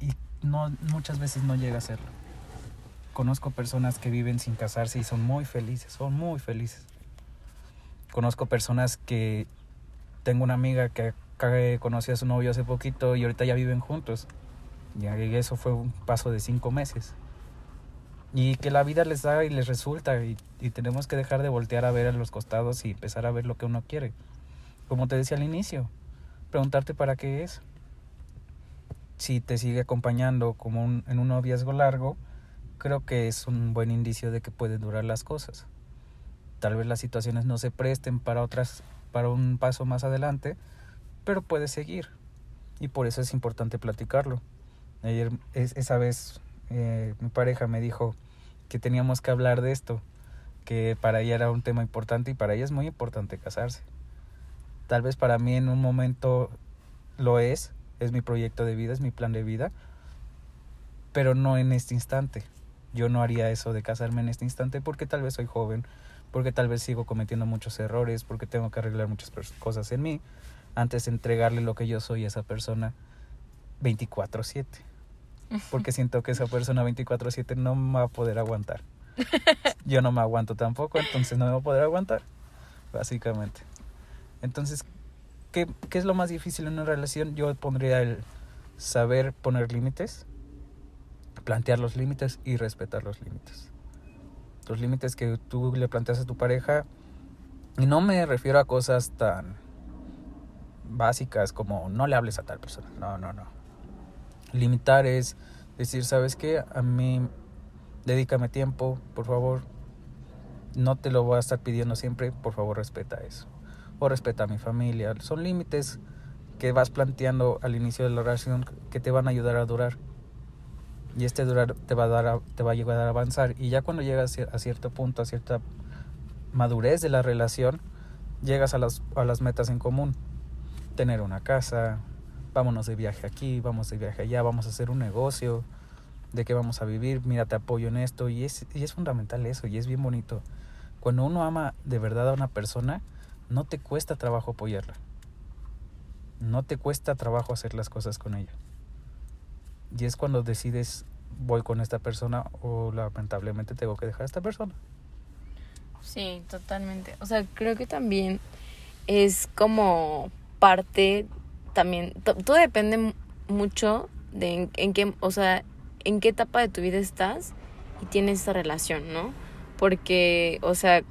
Y no, muchas veces no llega a serlo. Conozco personas que viven sin casarse y son muy felices, son muy felices. Conozco personas que tengo una amiga que, conoció a su novio hace poquito y ahorita ya viven juntos. Y eso fue un paso de cinco meses. Y que la vida les da y les resulta y, y tenemos que dejar de voltear a ver a los costados y empezar a ver lo que uno quiere. Como te decía al inicio, preguntarte para qué es. Si te sigue acompañando como en un noviazgo largo, creo que es un buen indicio de que pueden durar las cosas. Tal vez las situaciones no se presten para otras, para un paso más adelante, pero puede seguir. Y por eso es importante platicarlo. Ayer, esa vez, eh, mi pareja me dijo que teníamos que hablar de esto, que para ella era un tema importante y para ella es muy importante casarse. Tal vez para mí en un momento lo es, es mi proyecto de vida, es mi plan de vida, pero no en este instante. Yo no haría eso de casarme en este instante porque tal vez soy joven, porque tal vez sigo cometiendo muchos errores, porque tengo que arreglar muchas cosas en mí antes de entregarle lo que yo soy a esa persona 24/7. Porque siento que esa persona 24/7 no me va a poder aguantar. Yo no me aguanto tampoco, entonces no me va a poder aguantar, básicamente. Entonces, ¿qué, ¿qué, es lo más difícil en una relación? Yo pondría el saber poner límites, plantear los límites y respetar los límites. Los límites que tú le planteas a tu pareja, y no me refiero a cosas tan básicas como no le hables a tal persona, no, no, no. Limitar es decir, ¿sabes qué? A mí, dedícame tiempo, por favor. No te lo voy a estar pidiendo siempre, por favor respeta eso o respeta a mi familia. Son límites que vas planteando al inicio de la relación que te van a ayudar a durar. Y este durar te va a, dar te va a ayudar a avanzar. Y ya cuando llegas a cierto punto, a cierta madurez de la relación, llegas a las, a las metas en común. Tener una casa, vámonos de viaje aquí, vamos de viaje allá, vamos a hacer un negocio, de qué vamos a vivir, mira, te apoyo en esto. Y es, y es fundamental eso, y es bien bonito. Cuando uno ama de verdad a una persona, no te cuesta trabajo apoyarla. No te cuesta trabajo hacer las cosas con ella. Y es cuando decides voy con esta persona o lamentablemente tengo que dejar a esta persona. Sí, totalmente. O sea, creo que también es como parte también todo depende mucho de en, en, qué, o sea, en qué etapa de tu vida estás y tienes esa relación, ¿no? Porque, o sea,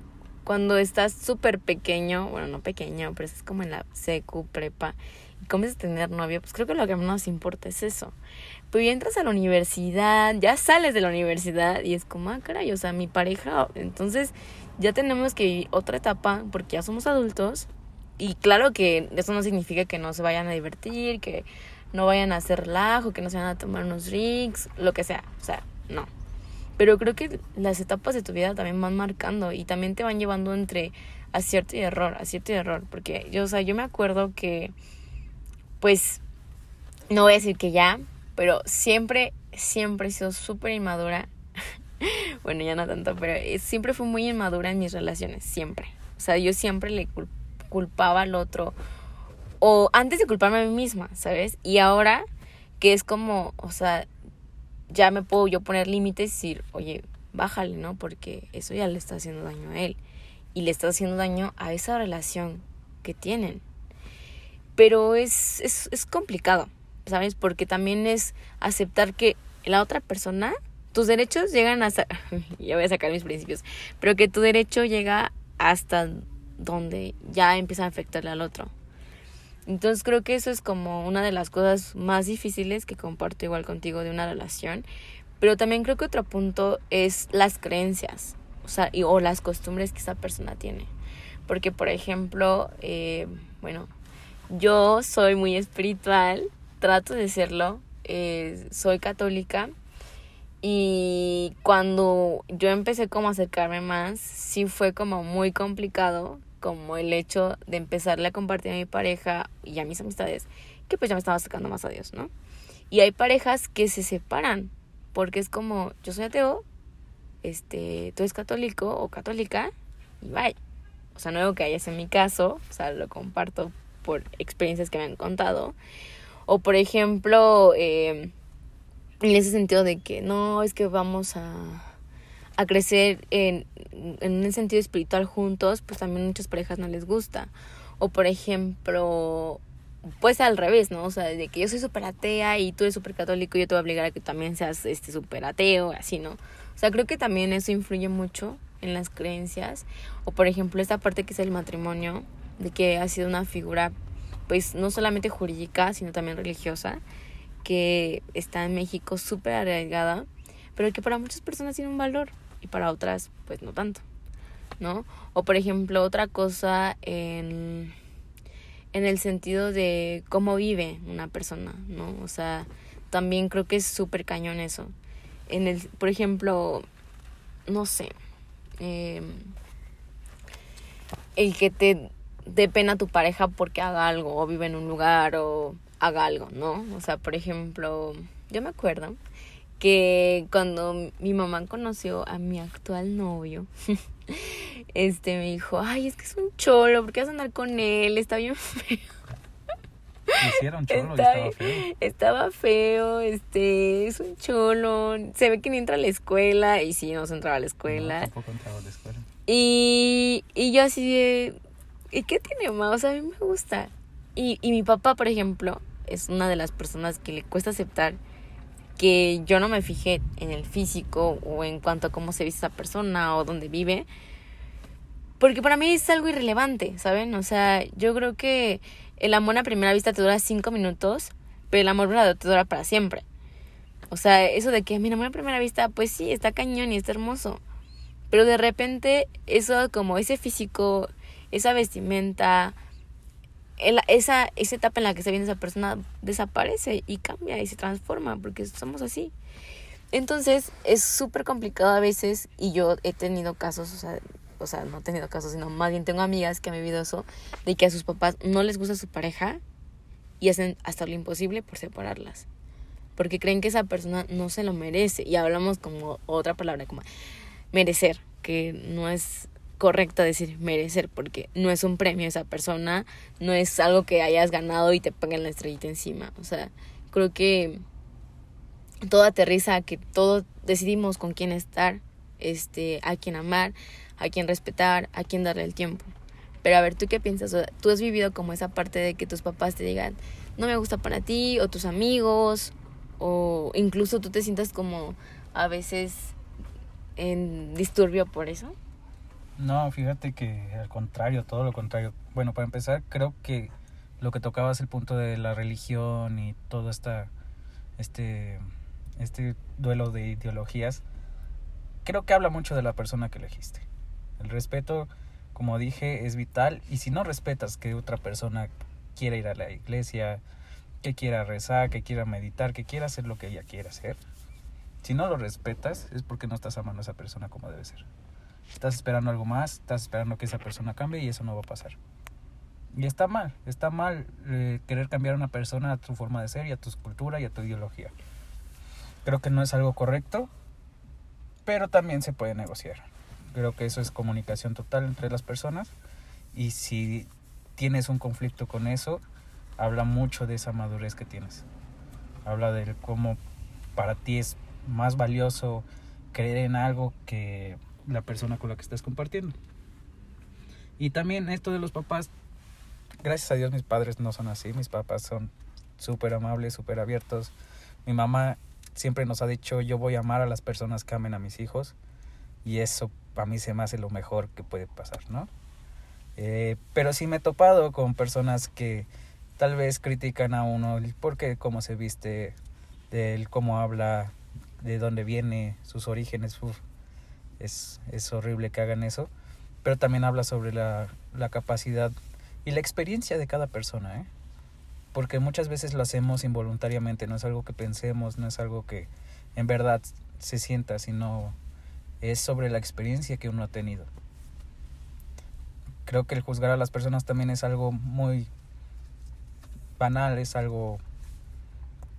cuando estás súper pequeño, bueno, no pequeño, pero es como en la secu, prepa, y comienzas a tener novio, pues creo que lo que más importa es eso. Pero ya entras a la universidad, ya sales de la universidad y es como, ah, caray, o sea, mi pareja, entonces ya tenemos que ir otra etapa porque ya somos adultos. Y claro que eso no significa que no se vayan a divertir, que no vayan a hacer relajo, que no se vayan a tomar unos drinks, lo que sea. O sea, no. Pero creo que las etapas de tu vida también van marcando y también te van llevando entre acierto y error, acierto y error. Porque yo, o sea, yo me acuerdo que, pues, no voy a decir que ya, pero siempre, siempre he sido súper inmadura. bueno, ya no tanto, pero siempre fui muy inmadura en mis relaciones, siempre. O sea, yo siempre le culpaba al otro. O antes de culparme a mí misma, ¿sabes? Y ahora que es como, o sea, ya me puedo yo poner límites y decir, oye, bájale, ¿no? Porque eso ya le está haciendo daño a él. Y le está haciendo daño a esa relación que tienen. pero es, es, es complicado, ¿sabes? Porque también es aceptar que la otra persona, tus derechos llegan hasta, ya voy a sacar mis principios, pero que tu derecho llega hasta donde ya empieza a afectarle al otro. Entonces creo que eso es como una de las cosas más difíciles que comparto igual contigo de una relación. Pero también creo que otro punto es las creencias, o sea, y, o las costumbres que esa persona tiene. Porque, por ejemplo, eh, bueno, yo soy muy espiritual, trato de serlo, eh, soy católica y cuando yo empecé como a acercarme más, sí fue como muy complicado, como el hecho de empezarle a compartir a mi pareja y a mis amistades, que pues ya me estaba acercando más a Dios, ¿no? Y hay parejas que se separan, porque es como, yo soy ateo, este, tú eres católico o católica, y bye. O sea, no digo que haya en mi caso, o sea, lo comparto por experiencias que me han contado. O por ejemplo, eh, en ese sentido de que no, es que vamos a, a crecer en, en un sentido espiritual juntos, pues también muchas parejas no les gusta. O por ejemplo, pues al revés, ¿no? O sea, de que yo soy súper atea y tú eres súper católico yo te voy a obligar a que también seas este súper ateo, así, ¿no? O sea, creo que también eso influye mucho en las creencias. O por ejemplo, esta parte que es el matrimonio, de que ha sido una figura, pues no solamente jurídica, sino también religiosa, que está en México súper arraigada, pero que para muchas personas tiene un valor y para otras, pues no tanto, ¿no? O por ejemplo, otra cosa en, en el sentido de cómo vive una persona, ¿no? O sea, también creo que es súper cañón eso. En el, por ejemplo, no sé, eh, el que te dé pena a tu pareja porque haga algo o vive en un lugar o haga algo, ¿no? O sea, por ejemplo, yo me acuerdo que cuando mi mamá conoció a mi actual novio, este me dijo, ay, es que es un cholo, ¿por qué vas a andar con él? Está bien feo. Hicieron cholo estaba, estaba feo. Estaba feo, este, es un cholo. Se ve que ni entra a la escuela. Y sí, no se entraba a la escuela. No, tampoco entraba a la escuela. Y, y yo así de, ¿y qué tiene más? O sea, a mí me gusta. Y, y mi papá, por ejemplo, es una de las personas que le cuesta aceptar que yo no me fijé en el físico o en cuanto a cómo se viste esa persona o dónde vive. Porque para mí es algo irrelevante, ¿saben? O sea, yo creo que el amor a primera vista te dura cinco minutos, pero el amor verdadero te dura para siempre. O sea, eso de que mi amor a primera vista, pues sí, está cañón y está hermoso. Pero de repente, eso como ese físico, esa vestimenta, esa, esa etapa en la que se viene esa persona desaparece y cambia y se transforma porque somos así. Entonces es súper complicado a veces y yo he tenido casos, o sea, o sea, no he tenido casos, sino más bien tengo amigas que han vivido eso, de que a sus papás no les gusta su pareja y hacen hasta lo imposible por separarlas. Porque creen que esa persona no se lo merece. Y hablamos como otra palabra, como merecer, que no es correcto decir merecer, porque no es un premio esa persona, no es algo que hayas ganado y te pongan la estrellita encima. O sea, creo que todo aterriza a que todos decidimos con quién estar, este, a quién amar, a quién respetar, a quién darle el tiempo. Pero a ver, ¿tú qué piensas? ¿Tú has vivido como esa parte de que tus papás te digan, no me gusta para ti, o tus amigos, o incluso tú te sientas como a veces en disturbio por eso? No, fíjate que al contrario, todo lo contrario. Bueno, para empezar, creo que lo que tocaba es el punto de la religión y todo esta, este, este duelo de ideologías. Creo que habla mucho de la persona que elegiste. El respeto, como dije, es vital y si no respetas que otra persona quiera ir a la iglesia, que quiera rezar, que quiera meditar, que quiera hacer lo que ella quiera hacer, si no lo respetas es porque no estás amando a esa persona como debe ser. Estás esperando algo más, estás esperando que esa persona cambie y eso no va a pasar. Y está mal, está mal eh, querer cambiar a una persona a tu forma de ser y a tu cultura y a tu ideología. Creo que no es algo correcto, pero también se puede negociar. Creo que eso es comunicación total entre las personas y si tienes un conflicto con eso, habla mucho de esa madurez que tienes. Habla de cómo para ti es más valioso creer en algo que la persona con la que estás compartiendo. Y también esto de los papás, gracias a Dios mis padres no son así, mis papás son súper amables, súper abiertos. Mi mamá siempre nos ha dicho, yo voy a amar a las personas que amen a mis hijos y eso a mí se me hace lo mejor que puede pasar, ¿no? Eh, pero sí me he topado con personas que tal vez critican a uno el por qué, cómo se viste, del cómo habla, de dónde viene, sus orígenes. Es, es horrible que hagan eso. Pero también habla sobre la, la capacidad y la experiencia de cada persona, ¿eh? Porque muchas veces lo hacemos involuntariamente, no es algo que pensemos, no es algo que en verdad se sienta, sino es sobre la experiencia que uno ha tenido. Creo que el juzgar a las personas también es algo muy banal, es algo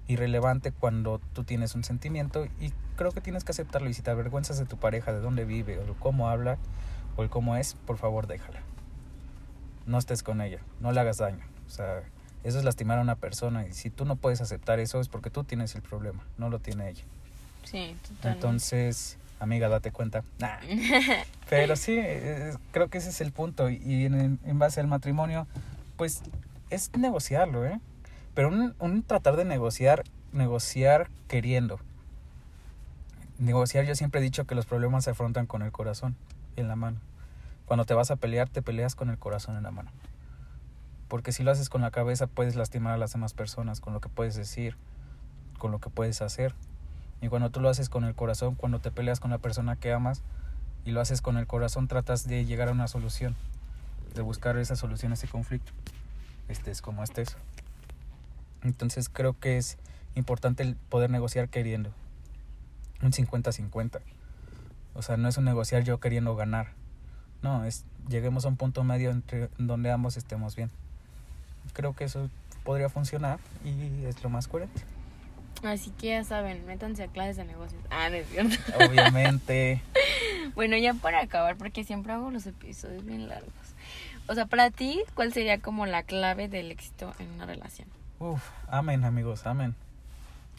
irrelevante cuando tú tienes un sentimiento y creo que tienes que aceptarlo y si te avergüenzas de tu pareja, de dónde vive o cómo habla o el cómo es, por favor déjala. No estés con ella, no le hagas daño. O sea, eso es lastimar a una persona y si tú no puedes aceptar eso es porque tú tienes el problema, no lo tiene ella. Sí, totalmente. Entonces, amiga, date cuenta. Pero sí, eh, creo que ese es el punto y en, en base al matrimonio, pues es negociarlo, ¿eh? Pero un, tratar de negociar, negociar queriendo. Negociar, yo siempre he dicho que los problemas se afrontan con el corazón en la mano. Cuando te vas a pelear, te peleas con el corazón en la mano. Porque si lo haces con la cabeza, puedes lastimar a las demás personas con lo que puedes decir, con lo que puedes hacer. Y cuando tú lo haces con el corazón, cuando te peleas con la persona que amas y lo haces con el corazón, tratas de llegar a una solución, de buscar esa solución a ese conflicto, estés como estés. Entonces creo que es importante el poder negociar queriendo. Un 50-50. O sea, no es un negociar yo queriendo ganar. No, es lleguemos a un punto medio entre donde ambos estemos bien. Creo que eso podría funcionar y es lo más coherente. Así que ya saben, métanse a clases de negocios. Ah, no es cierto. Obviamente. bueno, ya para acabar, porque siempre hago los episodios bien largos. O sea, para ti, ¿cuál sería como la clave del éxito en una relación? Uf, amén amigos, amén.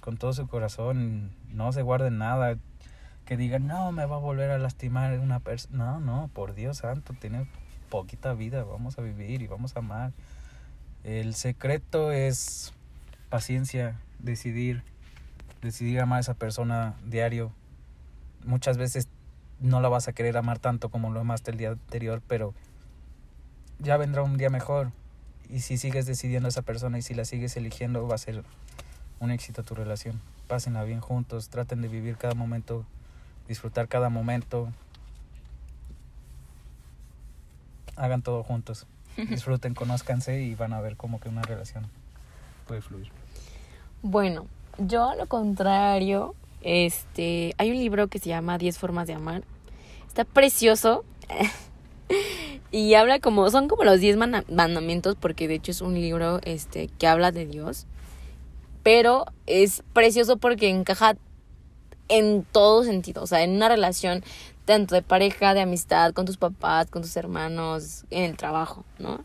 Con todo su corazón, no se guarden nada. Que digan, no, me va a volver a lastimar una persona. No, no, por Dios santo, tiene poquita vida, vamos a vivir y vamos a amar. El secreto es paciencia, decidir, decidir amar a esa persona diario. Muchas veces no la vas a querer amar tanto como lo amaste el día anterior, pero ya vendrá un día mejor y si sigues decidiendo a esa persona y si la sigues eligiendo va a ser un éxito tu relación. Pásenla bien juntos, traten de vivir cada momento, disfrutar cada momento. Hagan todo juntos. Disfruten, conózcanse y van a ver cómo que una relación puede fluir. Bueno, yo a lo contrario, este, hay un libro que se llama 10 formas de amar. Está precioso. Y habla como, son como los diez mandamientos, porque de hecho es un libro este, que habla de Dios. Pero es precioso porque encaja en todo sentido, o sea, en una relación tanto de pareja, de amistad, con tus papás, con tus hermanos, en el trabajo, ¿no?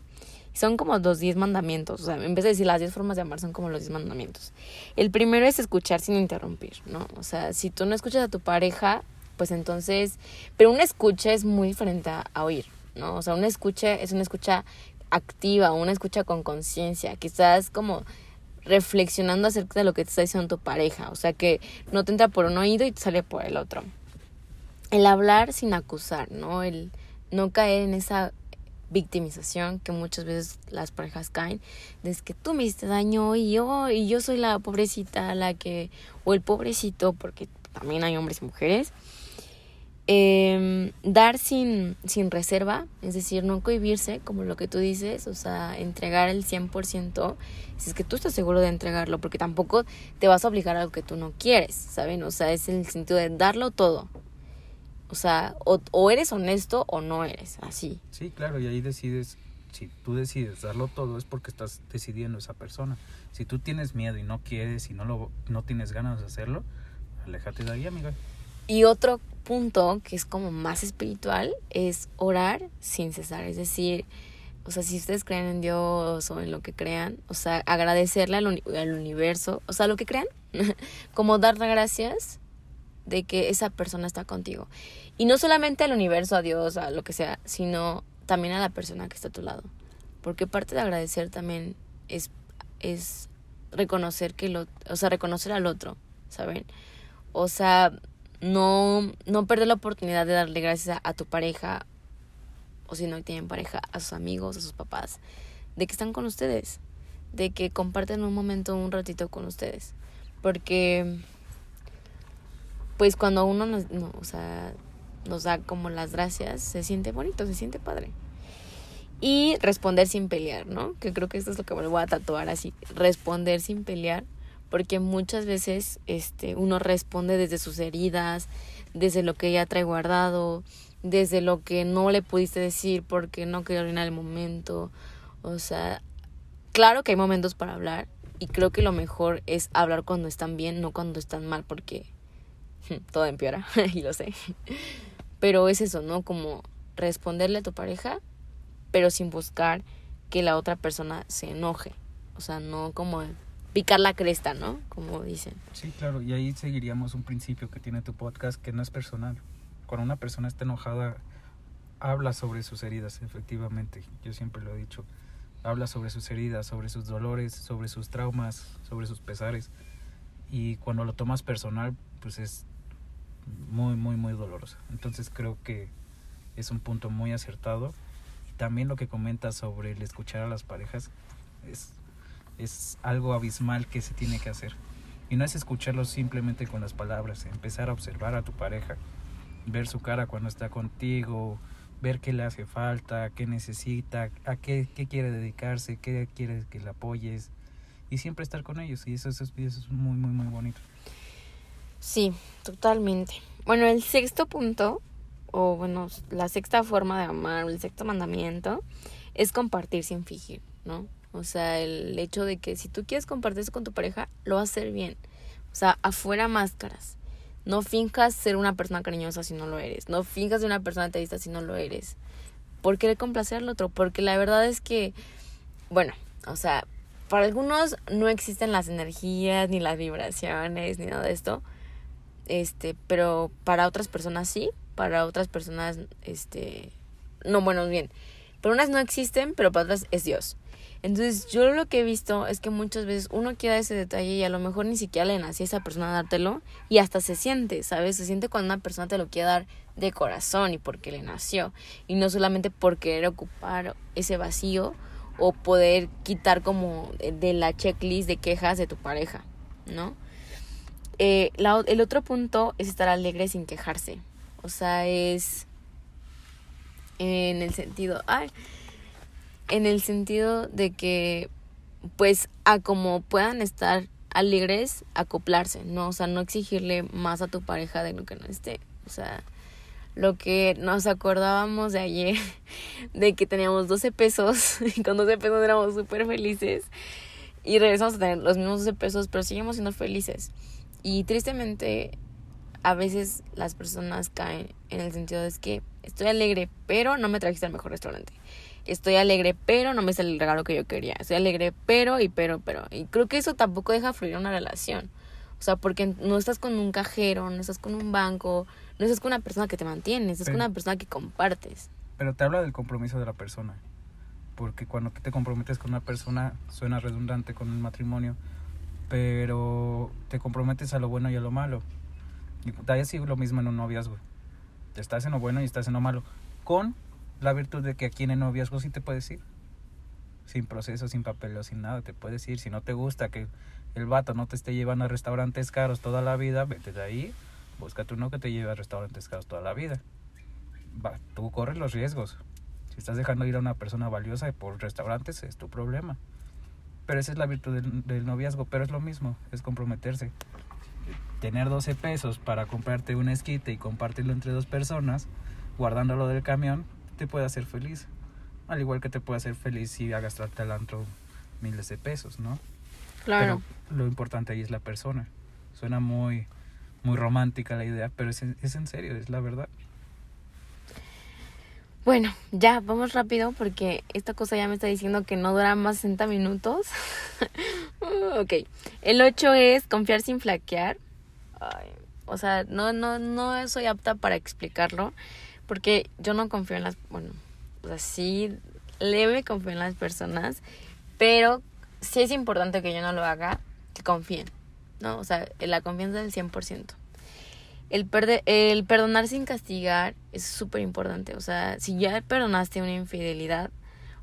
Son como los diez mandamientos, o sea, en vez de decir las diez formas de amar, son como los diez mandamientos. El primero es escuchar sin interrumpir, ¿no? O sea, si tú no escuchas a tu pareja, pues entonces, pero una escucha es muy diferente a oír, ¿no? O sea, una escucha es una escucha activa, una escucha con conciencia, que estás como reflexionando acerca de lo que te está diciendo tu pareja, o sea, que no te entra por un oído y te sale por el otro. El hablar sin acusar, ¿no? El no caer en esa victimización que muchas veces las parejas caen, es que tú me hiciste daño y yo, y yo soy la pobrecita, la que, o el pobrecito, porque también hay hombres y mujeres, eh, dar sin, sin reserva, es decir, no cohibirse, como lo que tú dices, o sea, entregar el 100%, si es que tú estás seguro de entregarlo, porque tampoco te vas a obligar a algo que tú no quieres, ¿saben? O sea, es el sentido de darlo todo. O sea, o, o eres honesto o no eres, así. Sí, claro, y ahí decides, si tú decides darlo todo es porque estás decidiendo esa persona. Si tú tienes miedo y no quieres y no, lo, no tienes ganas de hacerlo, aléjate de ahí, amiga. Y otro punto que es como más espiritual es orar sin cesar, es decir, o sea, si ustedes creen en Dios o en lo que crean, o sea, agradecerle al, al universo, o sea, lo que crean, como dar gracias de que esa persona está contigo. Y no solamente al universo, a Dios, a lo que sea, sino también a la persona que está a tu lado. Porque parte de agradecer también es, es reconocer que lo, o sea, reconocer al otro, ¿saben? O sea, no, no perder la oportunidad de darle gracias a, tu pareja, o si no tienen pareja, a sus amigos, a sus papás, de que están con ustedes, de que comparten un momento, un ratito con ustedes. Porque, pues cuando uno nos, no, o sea, nos da como las gracias, se siente bonito, se siente padre. Y responder sin pelear, ¿no? Que creo que esto es lo que me voy a tatuar así, responder sin pelear, porque muchas veces este uno responde desde sus heridas, desde lo que ya trae guardado, desde lo que no le pudiste decir porque no quería arruinar el momento. O sea, claro que hay momentos para hablar y creo que lo mejor es hablar cuando están bien, no cuando están mal, porque todo empeora, y lo sé. Pero es eso, ¿no? Como responderle a tu pareja, pero sin buscar que la otra persona se enoje. O sea, no como picar la cresta, ¿no? Como dicen. Sí, claro, y ahí seguiríamos un principio que tiene tu podcast que no es personal. Cuando una persona está enojada, habla sobre sus heridas, efectivamente. Yo siempre lo he dicho. Habla sobre sus heridas, sobre sus dolores, sobre sus traumas, sobre sus pesares. Y cuando lo tomas personal, pues es muy, muy, muy dolorosa. Entonces creo que es un punto muy acertado. También lo que comentas sobre el escuchar a las parejas es, es algo abismal que se tiene que hacer. Y no es escucharlo simplemente con las palabras, empezar a observar a tu pareja, ver su cara cuando está contigo, ver qué le hace falta, qué necesita, a qué, qué quiere dedicarse, qué quiere que le apoyes y siempre estar con ellos. Y eso, eso, eso es muy, muy, muy bonito. Sí, totalmente. Bueno, el sexto punto, o bueno, la sexta forma de amar, el sexto mandamiento, es compartir sin fingir, ¿no? O sea, el hecho de que si tú quieres compartir con tu pareja, lo vas a hacer bien. O sea, afuera máscaras. No finjas ser una persona cariñosa si no lo eres. No finjas ser una persona detallista si no lo eres. ¿Por qué complacer al otro? Porque la verdad es que, bueno, o sea, para algunos no existen las energías, ni las vibraciones, ni nada de esto este, pero para otras personas sí, para otras personas, este, no, bueno, bien, para unas no existen, pero para otras es Dios. Entonces yo lo que he visto es que muchas veces uno quiere ese detalle y a lo mejor ni siquiera le nació a esa persona dártelo y hasta se siente, ¿sabes? Se siente cuando una persona te lo quiere dar de corazón y porque le nació y no solamente por querer ocupar ese vacío o poder quitar como de la checklist de quejas de tu pareja, ¿no? Eh, el otro punto es estar alegre sin quejarse. O sea, es en el sentido, ay, en el sentido de que, pues, a como puedan estar alegres, acoplarse, ¿no? O sea, no exigirle más a tu pareja de lo que no esté. O sea, lo que nos acordábamos de ayer, de que teníamos 12 pesos, y con 12 pesos éramos súper felices, y regresamos a tener los mismos 12 pesos, pero seguimos siendo felices. Y tristemente a veces las personas caen en el sentido de que estoy alegre, pero no me trajiste al mejor restaurante. Estoy alegre, pero no me sale el regalo que yo quería. Estoy alegre, pero y pero, pero. Y creo que eso tampoco deja fluir una relación. O sea, porque no estás con un cajero, no estás con un banco, no estás con una persona que te mantiene, estás con una persona que compartes. Pero te habla del compromiso de la persona. Porque cuando te comprometes con una persona, suena redundante con el matrimonio, pero te comprometes a lo bueno y a lo malo. Y así lo mismo en un noviazgo. Estás en lo bueno y estás en lo malo. Con la virtud de que aquí en el noviazgo sí te puedes ir. Sin proceso, sin papeleo, sin nada. Te puedes ir. Si no te gusta que el vato no te esté llevando a restaurantes caros toda la vida, vete de ahí. Búscate uno que te lleve a restaurantes caros toda la vida. Tú corres los riesgos. Si estás dejando ir a una persona valiosa por restaurantes, es tu problema. Pero esa es la virtud del, noviazgo, pero es lo mismo, es comprometerse. Tener 12 pesos para comprarte un esquite y compartirlo entre dos personas, guardándolo del camión, te puede hacer feliz. Al igual que te puede hacer feliz si hagas al antro miles de pesos, ¿no? Claro. Pero lo importante ahí es la persona. Suena muy, muy romántica la idea, pero es, es en serio, es la verdad. Bueno, ya, vamos rápido porque esta cosa ya me está diciendo que no dura más 60 minutos. ok. El 8 es confiar sin flaquear. o sea, no, no, no soy apta para explicarlo porque yo no confío en las... Bueno, o sea, sí, leve confío en las personas, pero sí es importante que yo no lo haga, que confíen, ¿no? O sea, la confianza del 100%. El, el perdonar sin castigar es súper importante. O sea, si ya perdonaste una infidelidad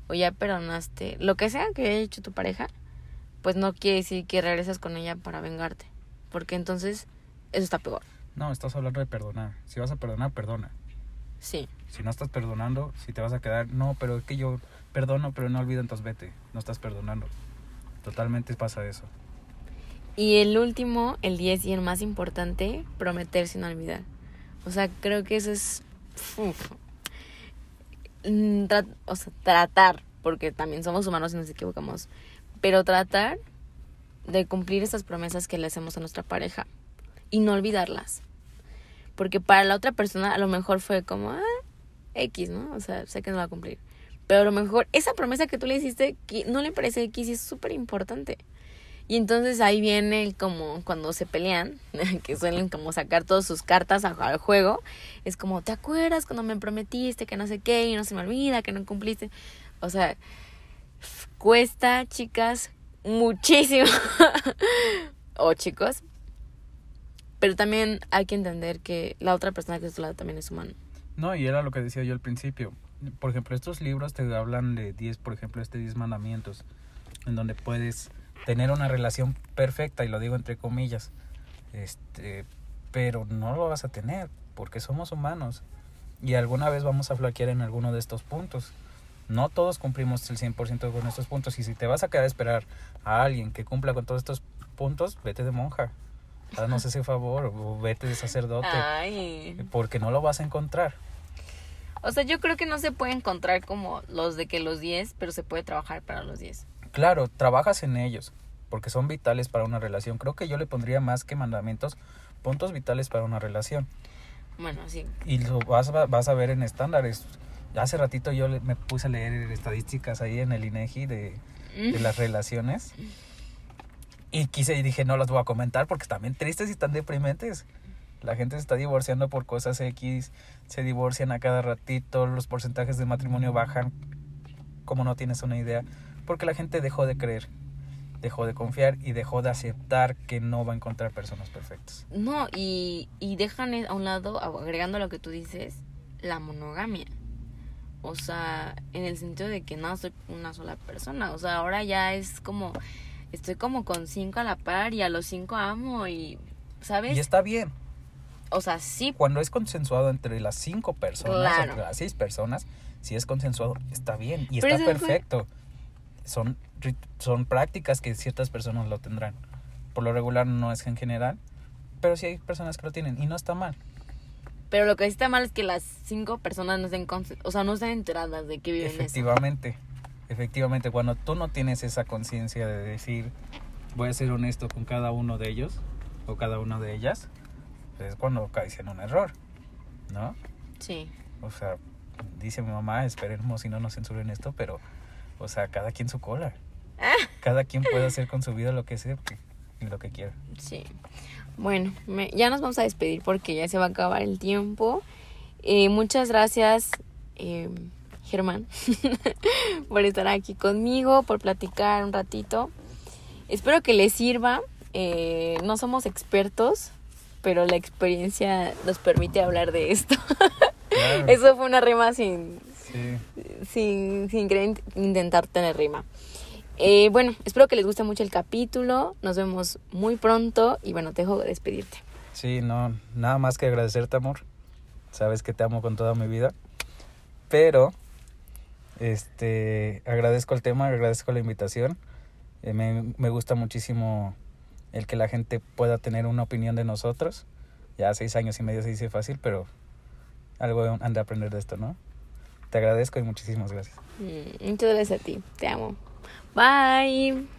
o ya perdonaste lo que sea que haya hecho tu pareja, pues no quiere decir que regresas con ella para vengarte. Porque entonces eso está peor. No, estás hablando de perdonar. Si vas a perdonar, perdona. Sí. Si no estás perdonando, si te vas a quedar, no, pero es que yo perdono, pero no olvido, entonces vete. No estás perdonando. Totalmente pasa eso. Y el último, el 10 y el más importante, prometer sin olvidar. O sea, creo que eso es... Mm, o sea, tratar, porque también somos humanos y nos equivocamos, pero tratar de cumplir esas promesas que le hacemos a nuestra pareja y no olvidarlas. Porque para la otra persona a lo mejor fue como, ah, X, ¿no? O sea, sé que no va a cumplir. Pero a lo mejor esa promesa que tú le hiciste que no le parece X y es súper importante. Y entonces ahí viene como cuando se pelean, que suelen como sacar todas sus cartas al juego. Es como, ¿te acuerdas cuando me prometiste que no sé qué y no se me olvida que no cumpliste? O sea, cuesta, chicas, muchísimo. o chicos. Pero también hay que entender que la otra persona que está lado también es humano. No, y era lo que decía yo al principio. Por ejemplo, estos libros te hablan de 10, por ejemplo, este 10 mandamientos, en donde puedes tener una relación perfecta, y lo digo entre comillas, este, pero no lo vas a tener, porque somos humanos, y alguna vez vamos a flaquear en alguno de estos puntos. No todos cumplimos el 100% con estos puntos, y si te vas a quedar a esperar a alguien que cumpla con todos estos puntos, vete de monja. Haznos ese favor, vete de sacerdote, porque no lo vas a encontrar. O sea, yo creo que no se puede encontrar como los de que los 10, pero se puede trabajar para los 10. Claro, trabajas en ellos, porque son vitales para una relación. Creo que yo le pondría más que mandamientos, puntos vitales para una relación. Bueno, sí. Y lo vas, vas a ver en estándares. Hace ratito yo me puse a leer estadísticas ahí en el INEGI de, de las relaciones. Y quise y dije, no las voy a comentar porque están bien tristes y están deprimentes. La gente se está divorciando por cosas X, se divorcian a cada ratito, los porcentajes de matrimonio bajan, como no tienes una idea porque la gente dejó de creer, dejó de confiar y dejó de aceptar que no va a encontrar personas perfectas. No, y, y dejan a un lado, agregando lo que tú dices, la monogamia. O sea, en el sentido de que no soy una sola persona. O sea, ahora ya es como, estoy como con cinco a la par y a los cinco amo y, ¿sabes? Y está bien. O sea, sí. Cuando es consensuado entre las cinco personas, entre las seis personas, si es consensuado, está bien y está perfecto son, son prácticas que ciertas personas lo tendrán. Por lo regular no es en general, pero sí hay personas que lo tienen y no está mal. Pero lo que sí está mal es que las cinco personas no estén, o sea, no estén enteradas de que viven Efectivamente, efectivamente, cuando tú no tienes esa conciencia de decir, voy a ser honesto con cada uno de ellos o cada una de ellas, es cuando caes en un error, ¿no? Sí. O sea, dice mi mamá, esperemos si no nos censuren esto, pero o sea, cada quien su cola. Cada quien puede hacer con su vida lo que sea y lo que quiera. Sí. Bueno, ya nos vamos a despedir porque ya se va a acabar el tiempo. Eh, muchas gracias, eh, Germán, por estar aquí conmigo, por platicar un ratito. Espero que les sirva. Eh, no somos expertos, pero la experiencia nos permite hablar de esto. Eso fue una rima sin, sin, sin querer intentar tener rima. Eh, bueno, espero que les guste mucho el capítulo. Nos vemos muy pronto y bueno, te dejo despedirte. Sí, no, nada más que agradecerte, amor. Sabes que te amo con toda mi vida. Pero, este, agradezco el tema, agradezco la invitación. Eh, me, me gusta muchísimo el que la gente pueda tener una opinión de nosotros. Ya seis años y medio se dice fácil, pero algo han de aprender de esto, ¿no? Te agradezco y muchísimas gracias. Mm, muchas gracias a ti. Te amo. Bye.